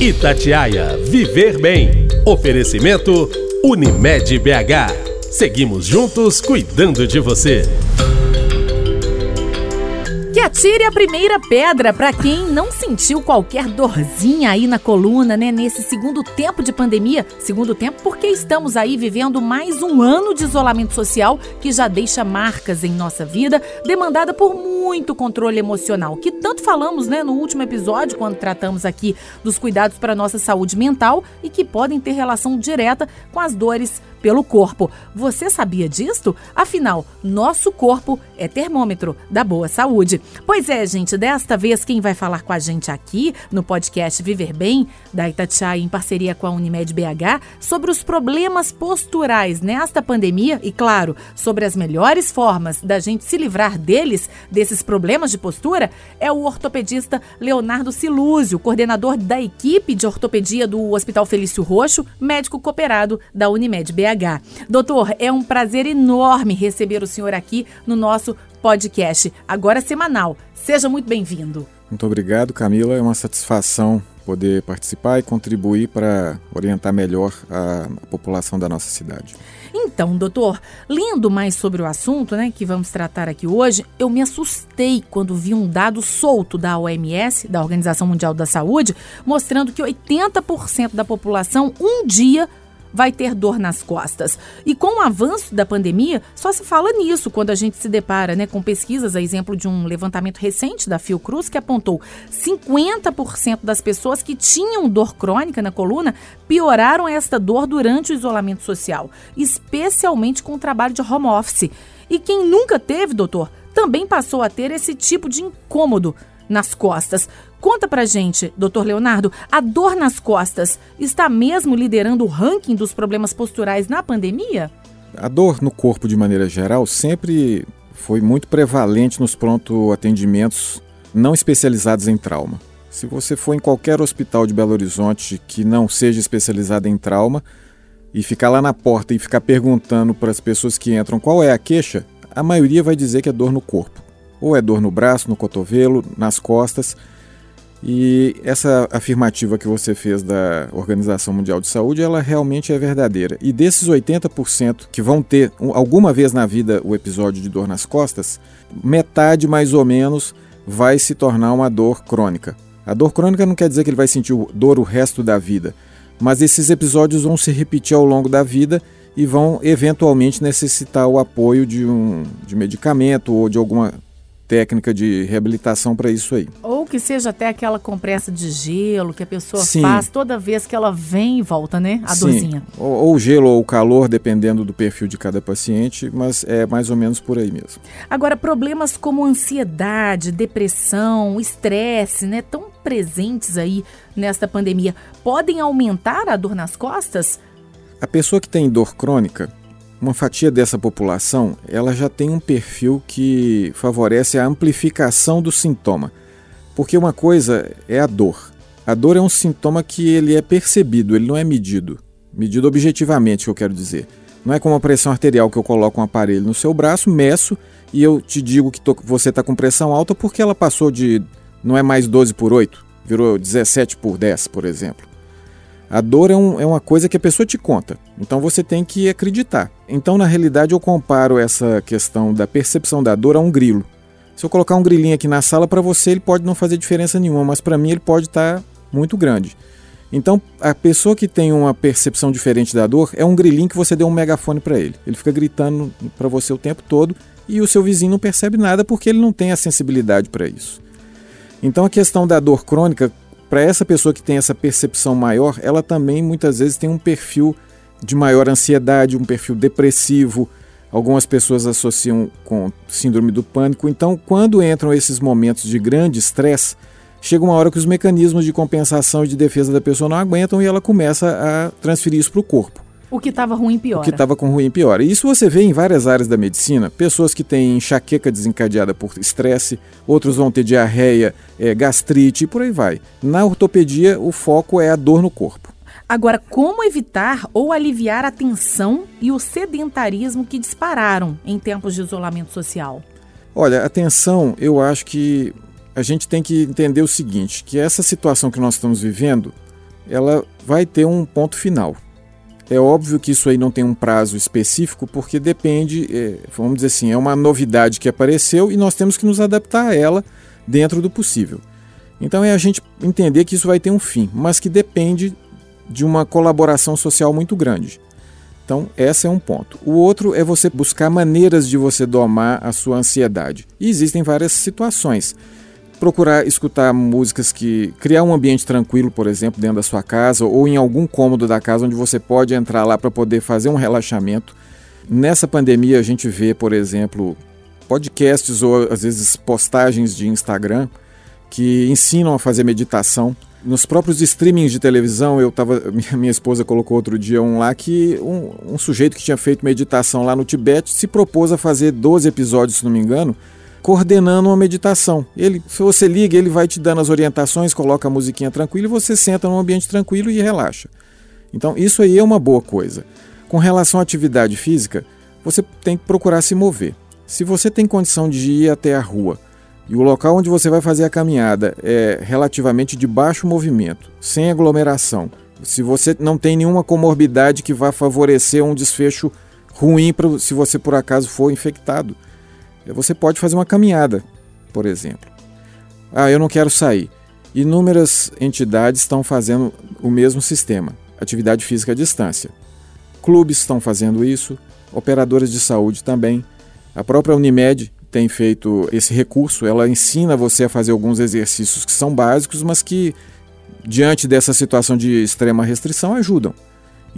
Itatiaia Viver Bem. Oferecimento Unimed BH. Seguimos juntos cuidando de você. Atire a primeira pedra para quem não sentiu qualquer dorzinha aí na coluna, né? Nesse segundo tempo de pandemia. Segundo tempo porque estamos aí vivendo mais um ano de isolamento social que já deixa marcas em nossa vida, demandada por muito controle emocional, que tanto falamos, né, no último episódio, quando tratamos aqui dos cuidados para nossa saúde mental e que podem ter relação direta com as dores pelo corpo. Você sabia disto? Afinal, nosso corpo é termômetro da boa saúde. Pois é, gente, desta vez quem vai falar com a gente aqui no podcast Viver Bem, da Itatiaia em parceria com a Unimed BH, sobre os problemas posturais nesta pandemia e, claro, sobre as melhores formas da gente se livrar deles, desses problemas de postura, é o ortopedista Leonardo Silúzio, coordenador da equipe de ortopedia do Hospital Felício Roxo, médico cooperado da Unimed BH. Doutor, é um prazer enorme receber o senhor aqui no nosso podcast, agora semanal. Seja muito bem-vindo. Muito obrigado, Camila. É uma satisfação poder participar e contribuir para orientar melhor a, população da nossa cidade. Então, doutor, lendo mais sobre o assunto, né, que vamos tratar aqui hoje, eu me assustei quando vi um dado solto da OMS, da Organização Mundial da Saúde, mostrando que 80% da população um dia vai ter dor nas costas. E com o avanço da pandemia, só se fala nisso quando a gente se depara né, com pesquisas, a exemplo de um levantamento recente da Fiocruz, que apontou 50% das pessoas que tinham dor crônica na coluna pioraram esta dor durante o isolamento social, especialmente com o trabalho de home office. E quem nunca teve, doutor, também passou a ter esse tipo de incômodo nas costas. Conta pra gente, doutor Leonardo, a dor nas costas está mesmo liderando o ranking dos problemas posturais na pandemia? A dor no corpo, de maneira geral, sempre foi muito prevalente nos pronto atendimentos não especializados em trauma. Se você for em qualquer hospital de Belo Horizonte que não seja especializado em trauma e ficar lá na porta e ficar perguntando para as pessoas que entram qual é a queixa, a maioria vai dizer que é dor no corpo. Ou é dor no braço, no cotovelo, nas costas. E essa afirmativa que você fez da Organização Mundial de Saúde, ela realmente é verdadeira. E desses 80% que vão ter alguma vez na vida o episódio de dor nas costas, metade mais ou menos vai se tornar uma dor crônica. A dor crônica não quer dizer que ele vai sentir dor o resto da vida, mas esses episódios vão se repetir ao longo da vida e vão eventualmente necessitar o apoio de um de medicamento ou de alguma técnica de reabilitação para isso aí. Ou que seja até aquela compressa de gelo que a pessoa Sim. faz toda vez que ela vem e volta, né? A Sim. dorzinha. Ou, ou gelo ou calor, dependendo do perfil de cada paciente, mas é mais ou menos por aí mesmo. Agora, problemas como ansiedade, depressão, estresse, né? Tão presentes aí nesta pandemia, podem aumentar a dor nas costas? A pessoa que tem dor crônica, uma fatia dessa população ela já tem um perfil que favorece a amplificação do sintoma. Porque uma coisa é a dor. A dor é um sintoma que ele é percebido, ele não é medido. Medido objetivamente, que eu quero dizer. Não é como a pressão arterial que eu coloco um aparelho no seu braço, meço e eu te digo que tô, você está com pressão alta porque ela passou de não é mais 12 por 8, virou 17 por 10, por exemplo. A dor é, um, é uma coisa que a pessoa te conta, então você tem que acreditar. Então, na realidade, eu comparo essa questão da percepção da dor a um grilo. Se eu colocar um grilinho aqui na sala, para você ele pode não fazer diferença nenhuma, mas para mim ele pode estar tá muito grande. Então, a pessoa que tem uma percepção diferente da dor é um grilinho que você deu um megafone para ele. Ele fica gritando para você o tempo todo e o seu vizinho não percebe nada porque ele não tem a sensibilidade para isso. Então, a questão da dor crônica, para essa pessoa que tem essa percepção maior, ela também muitas vezes tem um perfil de maior ansiedade, um perfil depressivo. Algumas pessoas associam com síndrome do pânico. Então, quando entram esses momentos de grande estresse, chega uma hora que os mecanismos de compensação e de defesa da pessoa não aguentam e ela começa a transferir isso para o corpo. O que estava ruim piora. O que estava com ruim piora. E isso você vê em várias áreas da medicina. Pessoas que têm enxaqueca desencadeada por estresse, outros vão ter diarreia, é, gastrite e por aí vai. Na ortopedia, o foco é a dor no corpo. Agora, como evitar ou aliviar a tensão e o sedentarismo que dispararam em tempos de isolamento social? Olha, a tensão, eu acho que a gente tem que entender o seguinte, que essa situação que nós estamos vivendo ela vai ter um ponto final. É óbvio que isso aí não tem um prazo específico, porque depende, é, vamos dizer assim, é uma novidade que apareceu e nós temos que nos adaptar a ela dentro do possível. Então é a gente entender que isso vai ter um fim, mas que depende de uma colaboração social muito grande. Então, esse é um ponto. O outro é você buscar maneiras de você domar a sua ansiedade. E existem várias situações. Procurar escutar músicas que. criar um ambiente tranquilo, por exemplo, dentro da sua casa ou em algum cômodo da casa onde você pode entrar lá para poder fazer um relaxamento. Nessa pandemia, a gente vê, por exemplo, podcasts ou às vezes postagens de Instagram que ensinam a fazer meditação. Nos próprios streamings de televisão, eu tava, minha esposa colocou outro dia um lá que um, um sujeito que tinha feito meditação lá no Tibete se propôs a fazer 12 episódios, se não me engano, coordenando uma meditação. Ele, se você liga, ele vai te dando as orientações, coloca a musiquinha tranquila e você senta num ambiente tranquilo e relaxa. Então, isso aí é uma boa coisa. Com relação à atividade física, você tem que procurar se mover. Se você tem condição de ir até a rua e o local onde você vai fazer a caminhada é relativamente de baixo movimento, sem aglomeração, se você não tem nenhuma comorbidade que vá favorecer um desfecho ruim pra, se você por acaso for infectado, você pode fazer uma caminhada, por exemplo. Ah, eu não quero sair. Inúmeras entidades estão fazendo o mesmo sistema, atividade física à distância. Clubes estão fazendo isso, operadoras de saúde também. A própria Unimed tem feito esse recurso, ela ensina você a fazer alguns exercícios que são básicos, mas que, diante dessa situação de extrema restrição, ajudam.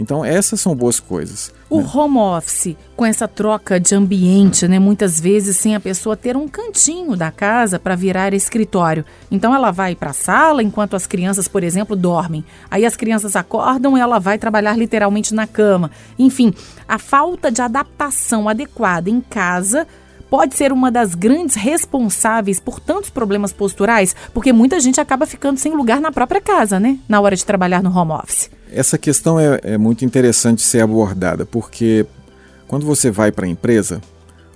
Então, essas são boas coisas. O né? home office, com essa troca de ambiente, né, muitas vezes sem a pessoa ter um cantinho da casa para virar escritório. Então, ela vai para a sala enquanto as crianças, por exemplo, dormem. Aí as crianças acordam e ela vai trabalhar literalmente na cama. Enfim, a falta de adaptação adequada em casa pode ser uma das grandes responsáveis por tantos problemas posturais, porque muita gente acaba ficando sem lugar na própria casa, né? Na hora de trabalhar no home office. Essa questão é, é muito interessante ser abordada, porque quando você vai para a empresa,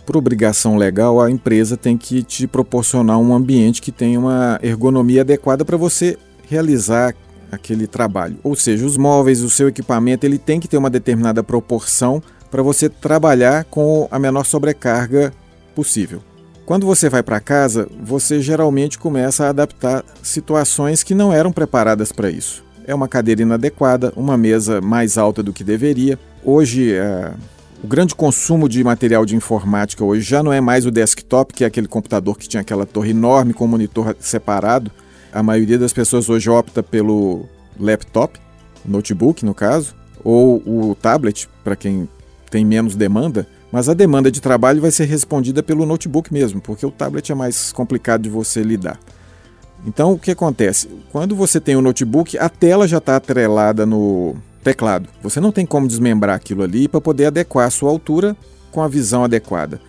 por obrigação legal, a empresa tem que te proporcionar um ambiente que tenha uma ergonomia adequada para você realizar aquele trabalho. Ou seja, os móveis, o seu equipamento, ele tem que ter uma determinada proporção para você trabalhar com a menor sobrecarga possível. Quando você vai para casa, você geralmente começa a adaptar situações que não eram preparadas para isso. É uma cadeira inadequada, uma mesa mais alta do que deveria. Hoje, é, o grande consumo de material de informática hoje já não é mais o desktop, que é aquele computador que tinha aquela torre enorme com monitor separado. A maioria das pessoas hoje opta pelo laptop, notebook no caso, ou o tablet, para quem tem menos demanda. Mas a demanda de trabalho vai ser respondida pelo notebook mesmo, porque o tablet é mais complicado de você lidar. Então, o que acontece? Quando você tem o notebook, a tela já está atrelada no teclado. Você não tem como desmembrar aquilo ali para poder adequar a sua altura com a visão adequada.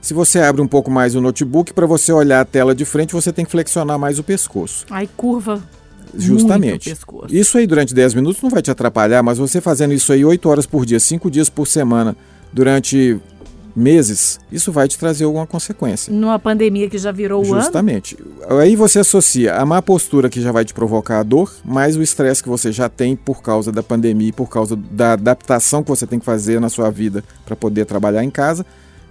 Se você abre um pouco mais o notebook, para você olhar a tela de frente, você tem que flexionar mais o pescoço. Aí curva Justamente. Isso aí durante 10 minutos não vai te atrapalhar, mas você fazendo isso aí 8 horas por dia, 5 dias por semana, durante meses, isso vai te trazer alguma consequência. Numa pandemia que já virou o Justamente. ano? Aí você associa a má postura que já vai te provocar a dor, mais o estresse que você já tem por causa da pandemia e por causa da adaptação que você tem que fazer na sua vida para poder trabalhar em casa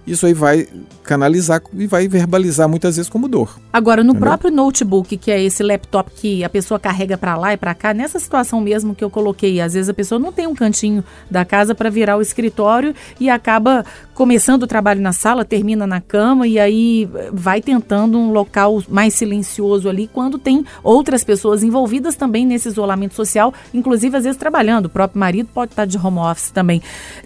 isso aí vai canalizar e vai verbalizar muitas vezes como dor. Agora, no entendeu? próprio notebook, que é esse laptop que a pessoa carrega para lá e para cá, nessa situação mesmo que eu coloquei, às vezes a pessoa não tem um cantinho da casa para virar o escritório e acaba começando o trabalho na sala, termina na cama e aí vai tentando um local mais silencioso ali quando tem outras pessoas envolvidas também nesse isolamento social, inclusive às vezes trabalhando. O próprio marido pode estar de home office também.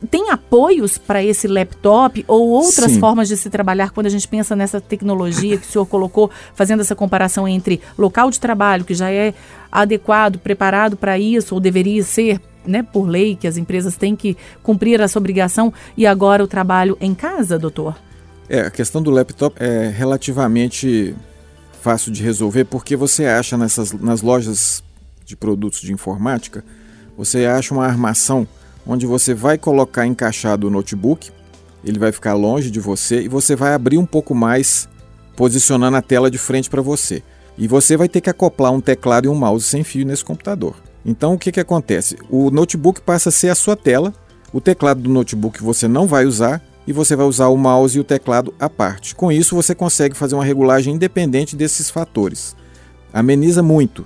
Tem apoios para esse laptop ou outras Sim. formas de se trabalhar quando a gente pensa nessa tecnologia que o senhor colocou, fazendo essa comparação entre local de trabalho, que já é adequado, preparado para isso, ou deveria ser né, por lei, que as empresas têm que cumprir essa obrigação, e agora o trabalho em casa, doutor? É, a questão do laptop é relativamente fácil de resolver, porque você acha nessas, nas lojas de produtos de informática, você acha uma armação onde você vai colocar encaixado o notebook ele vai ficar longe de você e você vai abrir um pouco mais, posicionando a tela de frente para você. E você vai ter que acoplar um teclado e um mouse sem fio nesse computador. Então o que, que acontece? O notebook passa a ser a sua tela, o teclado do notebook você não vai usar e você vai usar o mouse e o teclado à parte. Com isso você consegue fazer uma regulagem independente desses fatores. Ameniza muito.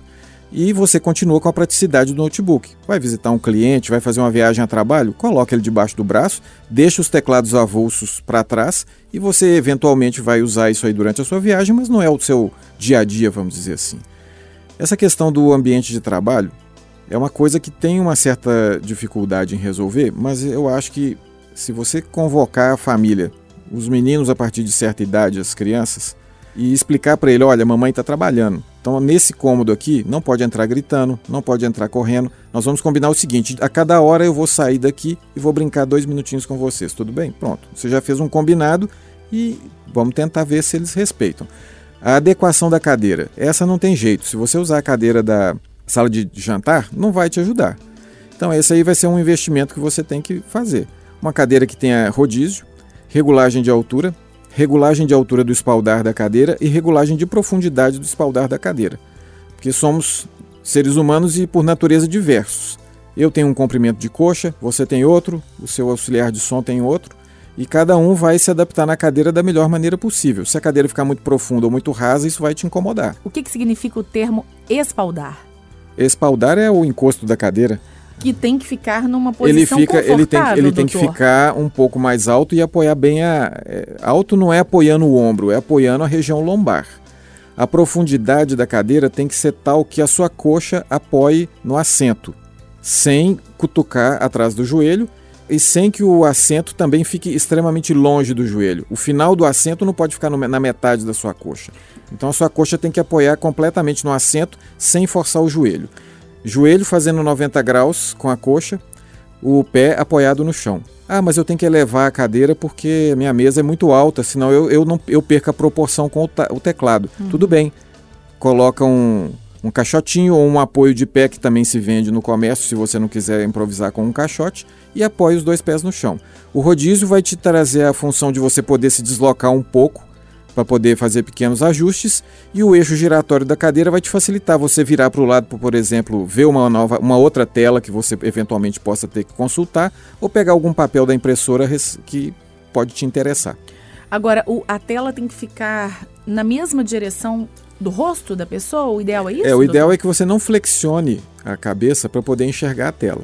E você continua com a praticidade do notebook. Vai visitar um cliente, vai fazer uma viagem a trabalho, coloca ele debaixo do braço, deixa os teclados avulsos para trás e você eventualmente vai usar isso aí durante a sua viagem, mas não é o seu dia a dia, vamos dizer assim. Essa questão do ambiente de trabalho é uma coisa que tem uma certa dificuldade em resolver, mas eu acho que se você convocar a família, os meninos a partir de certa idade, as crianças, e explicar para ele: olha, mamãe está trabalhando. Então, nesse cômodo aqui, não pode entrar gritando, não pode entrar correndo. Nós vamos combinar o seguinte: a cada hora eu vou sair daqui e vou brincar dois minutinhos com vocês, tudo bem? Pronto. Você já fez um combinado e vamos tentar ver se eles respeitam. A adequação da cadeira. Essa não tem jeito. Se você usar a cadeira da sala de jantar, não vai te ajudar. Então, esse aí vai ser um investimento que você tem que fazer. Uma cadeira que tenha rodízio, regulagem de altura, regulagem de altura do espaldar da cadeira e regulagem de profundidade do espaldar da cadeira. Porque somos seres humanos e por natureza diversos. Eu tenho um comprimento de coxa, você tem outro, o seu auxiliar de som tem outro, e cada um vai se adaptar na cadeira da melhor maneira possível. Se a cadeira ficar muito profunda ou muito rasa, isso vai te incomodar. O que, que significa o termo espaldar? Espaldar é o encosto da cadeira que tem que ficar numa posição ele fica, ele tem, ele tem que ficar um pouco mais alto e apoiar bem a é, alto não é apoiando o ombro, é apoiando a região lombar. A profundidade da cadeira tem que ser tal que a sua coxa apoie no assento, sem cutucar atrás do joelho e sem que o assento também fique extremamente longe do joelho. O final do assento não pode ficar na metade da sua coxa. Então a sua coxa tem que apoiar completamente no assento sem forçar o joelho joelho fazendo 90 graus com a coxa, o pé apoiado no chão. Ah, mas eu tenho que elevar a cadeira porque minha mesa é muito alta, senão eu, eu, não, eu perco a proporção com o, o teclado. Uhum. Tudo bem. Coloca um, um caixotinho ou um apoio de pé que também se vende no comércio, se você não quiser improvisar com um caixote, e apoie os dois pés no chão. O rodízio vai te trazer a função de você poder se deslocar um pouco para poder fazer pequenos ajustes e o eixo giratório da cadeira vai te facilitar você virar para o lado, por exemplo, ver uma nova, uma outra tela que você eventualmente possa ter que consultar ou pegar algum papel da impressora que pode te interessar. Agora, o, a tela tem que ficar na mesma direção do rosto da pessoa? O ideal é isso? É, o ideal doutor? é que você não flexione a cabeça para poder enxergar a tela.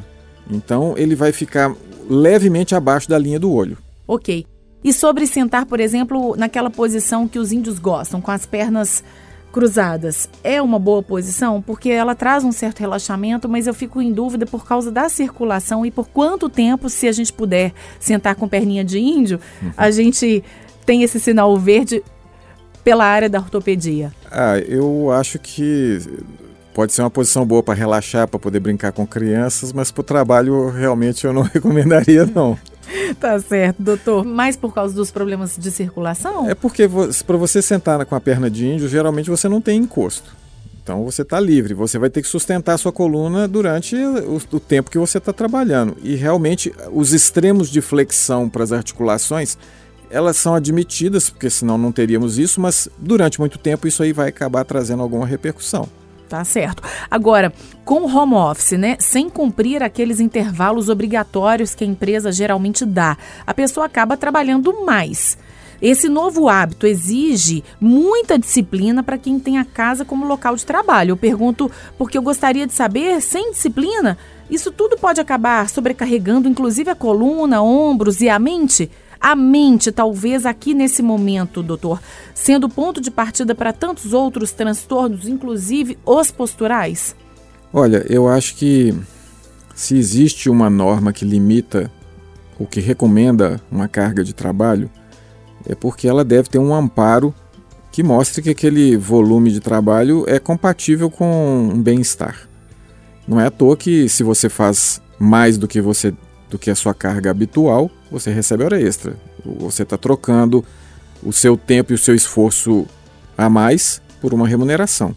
Então, ele vai ficar levemente abaixo da linha do olho. Ok. E sobre sentar, por exemplo, naquela posição que os índios gostam, com as pernas cruzadas, é uma boa posição? Porque ela traz um certo relaxamento, mas eu fico em dúvida por causa da circulação e por quanto tempo, se a gente puder sentar com perninha de índio, uhum. a gente tem esse sinal verde pela área da ortopedia. Ah, eu acho que pode ser uma posição boa para relaxar, para poder brincar com crianças, mas para o trabalho realmente eu não recomendaria não. Tá certo, doutor. Mas por causa dos problemas de circulação? É porque para você sentar com a perna de índio, geralmente você não tem encosto. Então você está livre, você vai ter que sustentar a sua coluna durante o, o tempo que você está trabalhando. E realmente os extremos de flexão para as articulações, elas são admitidas, porque senão não teríamos isso, mas durante muito tempo isso aí vai acabar trazendo alguma repercussão. Tá certo. Agora, com o home office, né, sem cumprir aqueles intervalos obrigatórios que a empresa geralmente dá, a pessoa acaba trabalhando mais. Esse novo hábito exige muita disciplina para quem tem a casa como local de trabalho. Eu pergunto porque eu gostaria de saber, sem disciplina, isso tudo pode acabar sobrecarregando inclusive a coluna, ombros e a mente? A mente, talvez aqui nesse momento, doutor, sendo ponto de partida para tantos outros transtornos, inclusive os posturais? Olha, eu acho que se existe uma norma que limita ou que recomenda uma carga de trabalho, é porque ela deve ter um amparo que mostre que aquele volume de trabalho é compatível com um bem-estar. Não é à toa que se você faz mais do que você do que a sua carga habitual, você recebe hora extra. Você está trocando o seu tempo e o seu esforço a mais por uma remuneração.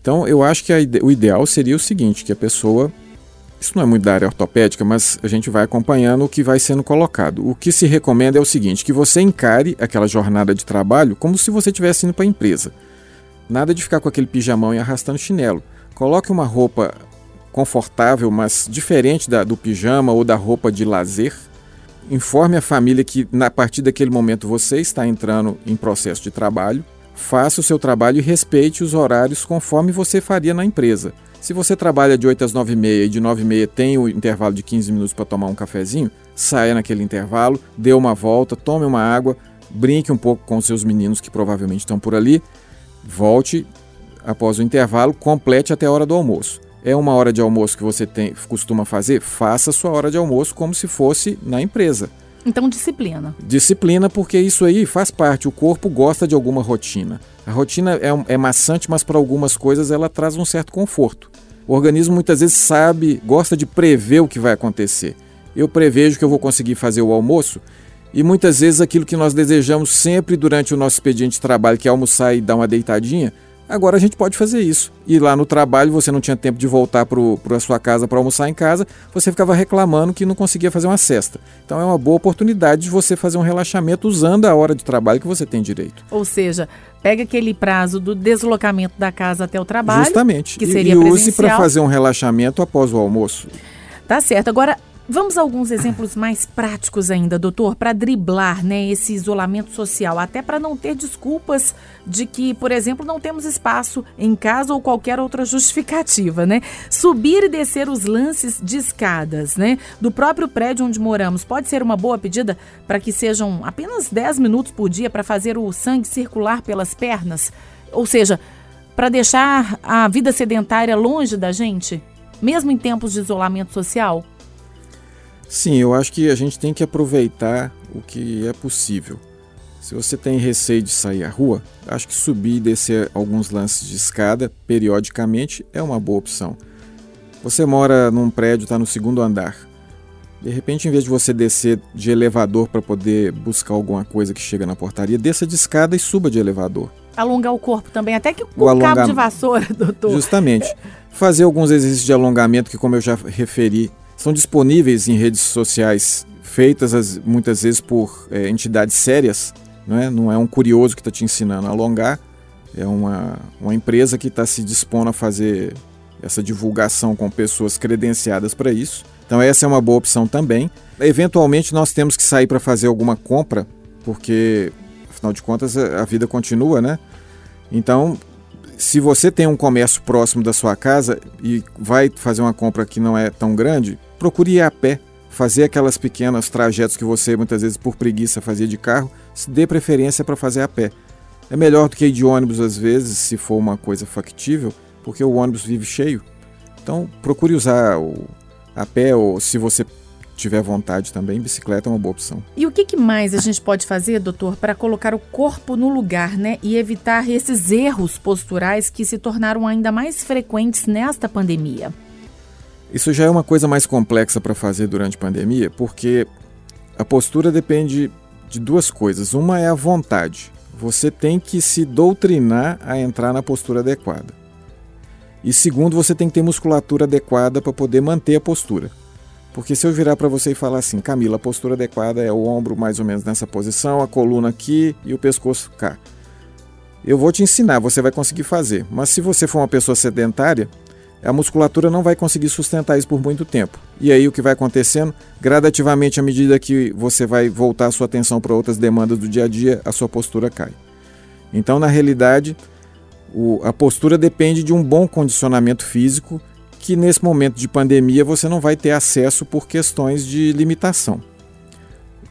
Então, eu acho que o ideal seria o seguinte, que a pessoa isso não é muito da área ortopédica, mas a gente vai acompanhando o que vai sendo colocado. O que se recomenda é o seguinte, que você encare aquela jornada de trabalho como se você estivesse indo para a empresa. Nada de ficar com aquele pijamão e arrastando chinelo. Coloque uma roupa confortável, mas diferente da, do pijama ou da roupa de lazer. Informe a família que, a partir daquele momento, você está entrando em processo de trabalho. Faça o seu trabalho e respeite os horários conforme você faria na empresa. Se você trabalha de 8 às 9 e meia e de 9 e meia tem o intervalo de 15 minutos para tomar um cafezinho, saia naquele intervalo, dê uma volta, tome uma água, brinque um pouco com seus meninos que provavelmente estão por ali, volte após o intervalo, complete até a hora do almoço. É uma hora de almoço que você tem, costuma fazer? Faça a sua hora de almoço como se fosse na empresa. Então, disciplina. Disciplina, porque isso aí faz parte. O corpo gosta de alguma rotina. A rotina é, é maçante, mas para algumas coisas ela traz um certo conforto. O organismo muitas vezes sabe, gosta de prever o que vai acontecer. Eu prevejo que eu vou conseguir fazer o almoço e muitas vezes aquilo que nós desejamos sempre durante o nosso expediente de trabalho, que é almoçar e dar uma deitadinha, Agora a gente pode fazer isso. E lá no trabalho você não tinha tempo de voltar para a sua casa para almoçar em casa, você ficava reclamando que não conseguia fazer uma cesta. Então é uma boa oportunidade de você fazer um relaxamento usando a hora de trabalho que você tem direito. Ou seja, pega aquele prazo do deslocamento da casa até o trabalho. Justamente. Que seria e, e use para fazer um relaxamento após o almoço. Tá certo. Agora, Vamos a alguns exemplos mais práticos ainda, doutor, para driblar né, esse isolamento social, até para não ter desculpas de que, por exemplo, não temos espaço em casa ou qualquer outra justificativa, né? Subir e descer os lances de escadas, né? Do próprio prédio onde moramos, pode ser uma boa pedida para que sejam apenas 10 minutos por dia para fazer o sangue circular pelas pernas? Ou seja, para deixar a vida sedentária longe da gente, mesmo em tempos de isolamento social? Sim, eu acho que a gente tem que aproveitar o que é possível. Se você tem receio de sair à rua, acho que subir e descer alguns lances de escada periodicamente é uma boa opção. Você mora num prédio, está no segundo andar. De repente, em vez de você descer de elevador para poder buscar alguma coisa que chega na portaria, desça de escada e suba de elevador. Alongar o corpo também, até que com o alonga... cabo de vassoura, doutor. Justamente. Fazer alguns exercícios de alongamento que, como eu já referi, são disponíveis em redes sociais feitas as, muitas vezes por é, entidades sérias, não é? não é um curioso que está te ensinando a alongar, é uma, uma empresa que está se dispondo a fazer essa divulgação com pessoas credenciadas para isso. Então essa é uma boa opção também. Eventualmente nós temos que sair para fazer alguma compra, porque afinal de contas a vida continua, né? Então se você tem um comércio próximo da sua casa e vai fazer uma compra que não é tão grande, procure ir a pé, fazer aquelas pequenas trajetos que você muitas vezes por preguiça fazia de carro, se dê preferência para fazer a pé. É melhor do que ir de ônibus às vezes, se for uma coisa factível, porque o ônibus vive cheio. Então procure usar o a pé ou se você tiver vontade também, bicicleta é uma boa opção. E o que, que mais a gente pode fazer, doutor, para colocar o corpo no lugar, né? E evitar esses erros posturais que se tornaram ainda mais frequentes nesta pandemia? Isso já é uma coisa mais complexa para fazer durante a pandemia, porque a postura depende de duas coisas. Uma é a vontade. Você tem que se doutrinar a entrar na postura adequada. E segundo, você tem que ter musculatura adequada para poder manter a postura. Porque se eu virar para você e falar assim, Camila, a postura adequada é o ombro mais ou menos nessa posição, a coluna aqui e o pescoço cá. Eu vou te ensinar, você vai conseguir fazer. Mas se você for uma pessoa sedentária, a musculatura não vai conseguir sustentar isso por muito tempo. E aí o que vai acontecendo? Gradativamente, à medida que você vai voltar a sua atenção para outras demandas do dia a dia, a sua postura cai. Então, na realidade, o, a postura depende de um bom condicionamento físico que nesse momento de pandemia você não vai ter acesso por questões de limitação.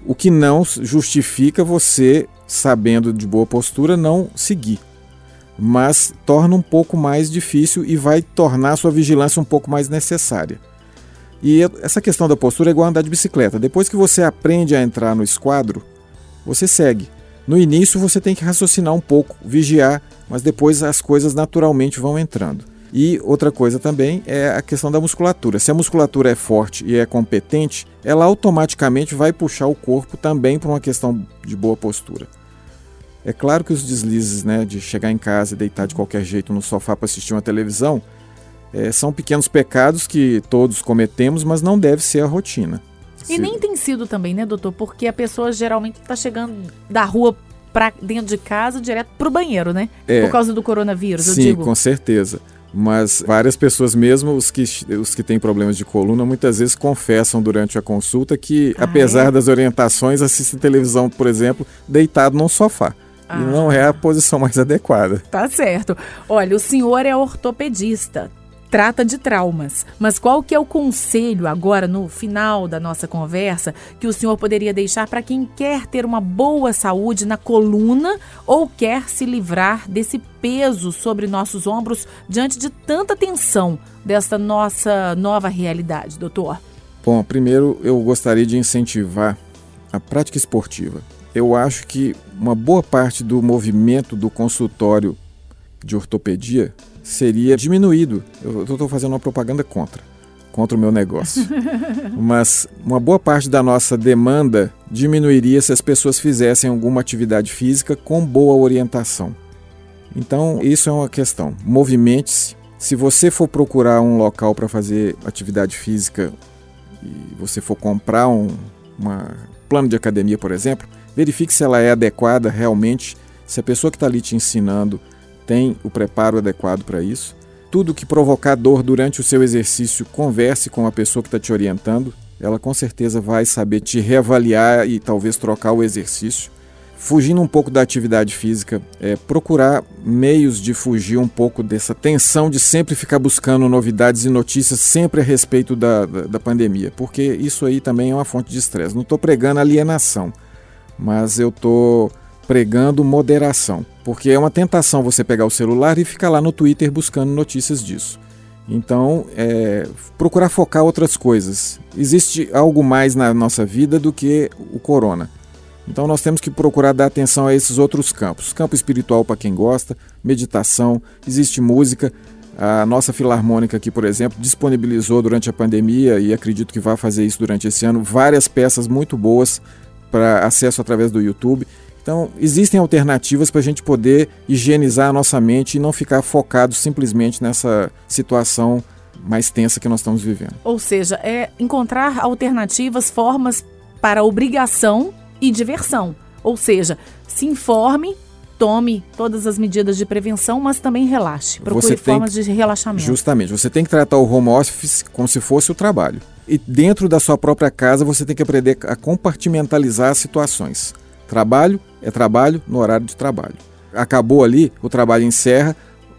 O que não justifica você, sabendo de boa postura, não seguir. Mas torna um pouco mais difícil e vai tornar a sua vigilância um pouco mais necessária. E essa questão da postura é igual andar de bicicleta. Depois que você aprende a entrar no esquadro, você segue. No início você tem que raciocinar um pouco, vigiar, mas depois as coisas naturalmente vão entrando. E outra coisa também é a questão da musculatura. Se a musculatura é forte e é competente, ela automaticamente vai puxar o corpo também para uma questão de boa postura. É claro que os deslizes né, de chegar em casa e deitar de qualquer jeito no sofá para assistir uma televisão é, são pequenos pecados que todos cometemos, mas não deve ser a rotina. E Se... nem tem sido também, né, doutor? Porque a pessoa geralmente está chegando da rua para dentro de casa direto para o banheiro, né? É, Por causa do coronavírus, sim, eu digo. com certeza. Mas várias pessoas, mesmo os que, os que têm problemas de coluna, muitas vezes confessam durante a consulta que, ah, apesar é? das orientações, assistem televisão, por exemplo, deitado num sofá. Ah. E não é a posição mais adequada. Tá certo. Olha, o senhor é ortopedista, trata de traumas. Mas qual que é o conselho agora no final da nossa conversa que o senhor poderia deixar para quem quer ter uma boa saúde na coluna ou quer se livrar desse peso sobre nossos ombros diante de tanta tensão desta nossa nova realidade, doutor? Bom, primeiro eu gostaria de incentivar a prática esportiva eu acho que uma boa parte do movimento do consultório de ortopedia seria diminuído. Eu estou fazendo uma propaganda contra, contra o meu negócio. Mas uma boa parte da nossa demanda diminuiria se as pessoas fizessem alguma atividade física com boa orientação. Então, isso é uma questão. Movimente-se. Se você for procurar um local para fazer atividade física e você for comprar um uma plano de academia, por exemplo, verifique se ela é adequada realmente, se a pessoa que está ali te ensinando tem o preparo adequado para isso. Tudo que provocar dor durante o seu exercício, converse com a pessoa que está te orientando. Ela com certeza vai saber te reavaliar e talvez trocar o exercício. Fugindo um pouco da atividade física, é procurar meios de fugir um pouco dessa tensão de sempre ficar buscando novidades e notícias sempre a respeito da, da, da pandemia, porque isso aí também é uma fonte de estresse. Não estou pregando alienação, mas eu estou pregando moderação, porque é uma tentação você pegar o celular e ficar lá no Twitter buscando notícias disso. Então, é, procurar focar outras coisas. Existe algo mais na nossa vida do que o corona. Então, nós temos que procurar dar atenção a esses outros campos. Campo espiritual para quem gosta, meditação, existe música. A nossa filarmônica aqui, por exemplo, disponibilizou durante a pandemia e acredito que vai fazer isso durante esse ano várias peças muito boas para acesso através do YouTube. Então, existem alternativas para a gente poder higienizar a nossa mente e não ficar focado simplesmente nessa situação mais tensa que nós estamos vivendo. Ou seja, é encontrar alternativas, formas para obrigação e diversão. Ou seja, se informe, tome todas as medidas de prevenção, mas também relaxe. Procure formas de relaxamento. Justamente, você tem que tratar o home office como se fosse o trabalho. E dentro da sua própria casa você tem que aprender a compartimentalizar as situações. Trabalho é trabalho no horário de trabalho. Acabou ali, o trabalho encerra,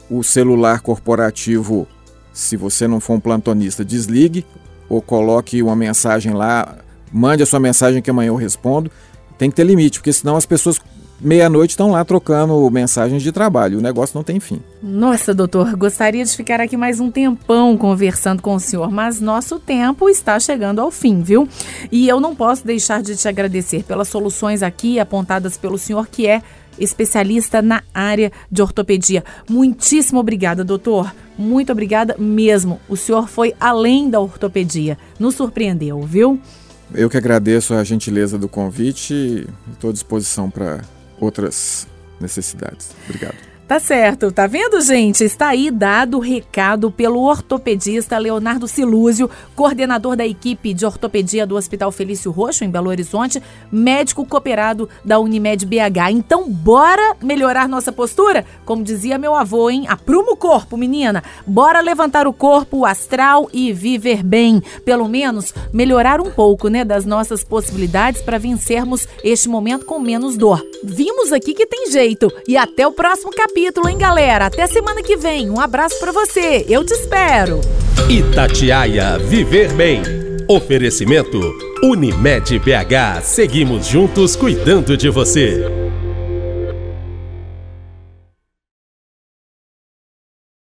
o celular corporativo, se você não for um plantonista, desligue ou coloque uma mensagem lá, mande a sua mensagem que amanhã eu respondo. Tem que ter limite, porque senão as pessoas meia-noite estão lá trocando mensagens de trabalho. O negócio não tem fim. Nossa, doutor, gostaria de ficar aqui mais um tempão conversando com o senhor, mas nosso tempo está chegando ao fim, viu? E eu não posso deixar de te agradecer pelas soluções aqui apontadas pelo senhor, que é especialista na área de ortopedia. Muitíssimo obrigada, doutor. Muito obrigada mesmo. O senhor foi além da ortopedia. Nos surpreendeu, viu? Eu que agradeço a gentileza do convite e estou à disposição para outras necessidades. Obrigado. Tá certo, tá vendo, gente? Está aí dado o recado pelo ortopedista Leonardo Silúzio, coordenador da equipe de ortopedia do Hospital Felício Roxo, em Belo Horizonte, médico cooperado da Unimed BH. Então, bora melhorar nossa postura? Como dizia meu avô, hein? Apruma o corpo, menina. Bora levantar o corpo, o astral e viver bem. Pelo menos melhorar um pouco, né, das nossas possibilidades para vencermos este momento com menos dor. Vimos aqui que tem jeito. E até o próximo capítulo capítulo, hein, galera? Até semana que vem. Um abraço para você. Eu te espero. Itatiaia Viver Bem. Oferecimento Unimed BH. Seguimos juntos cuidando de você.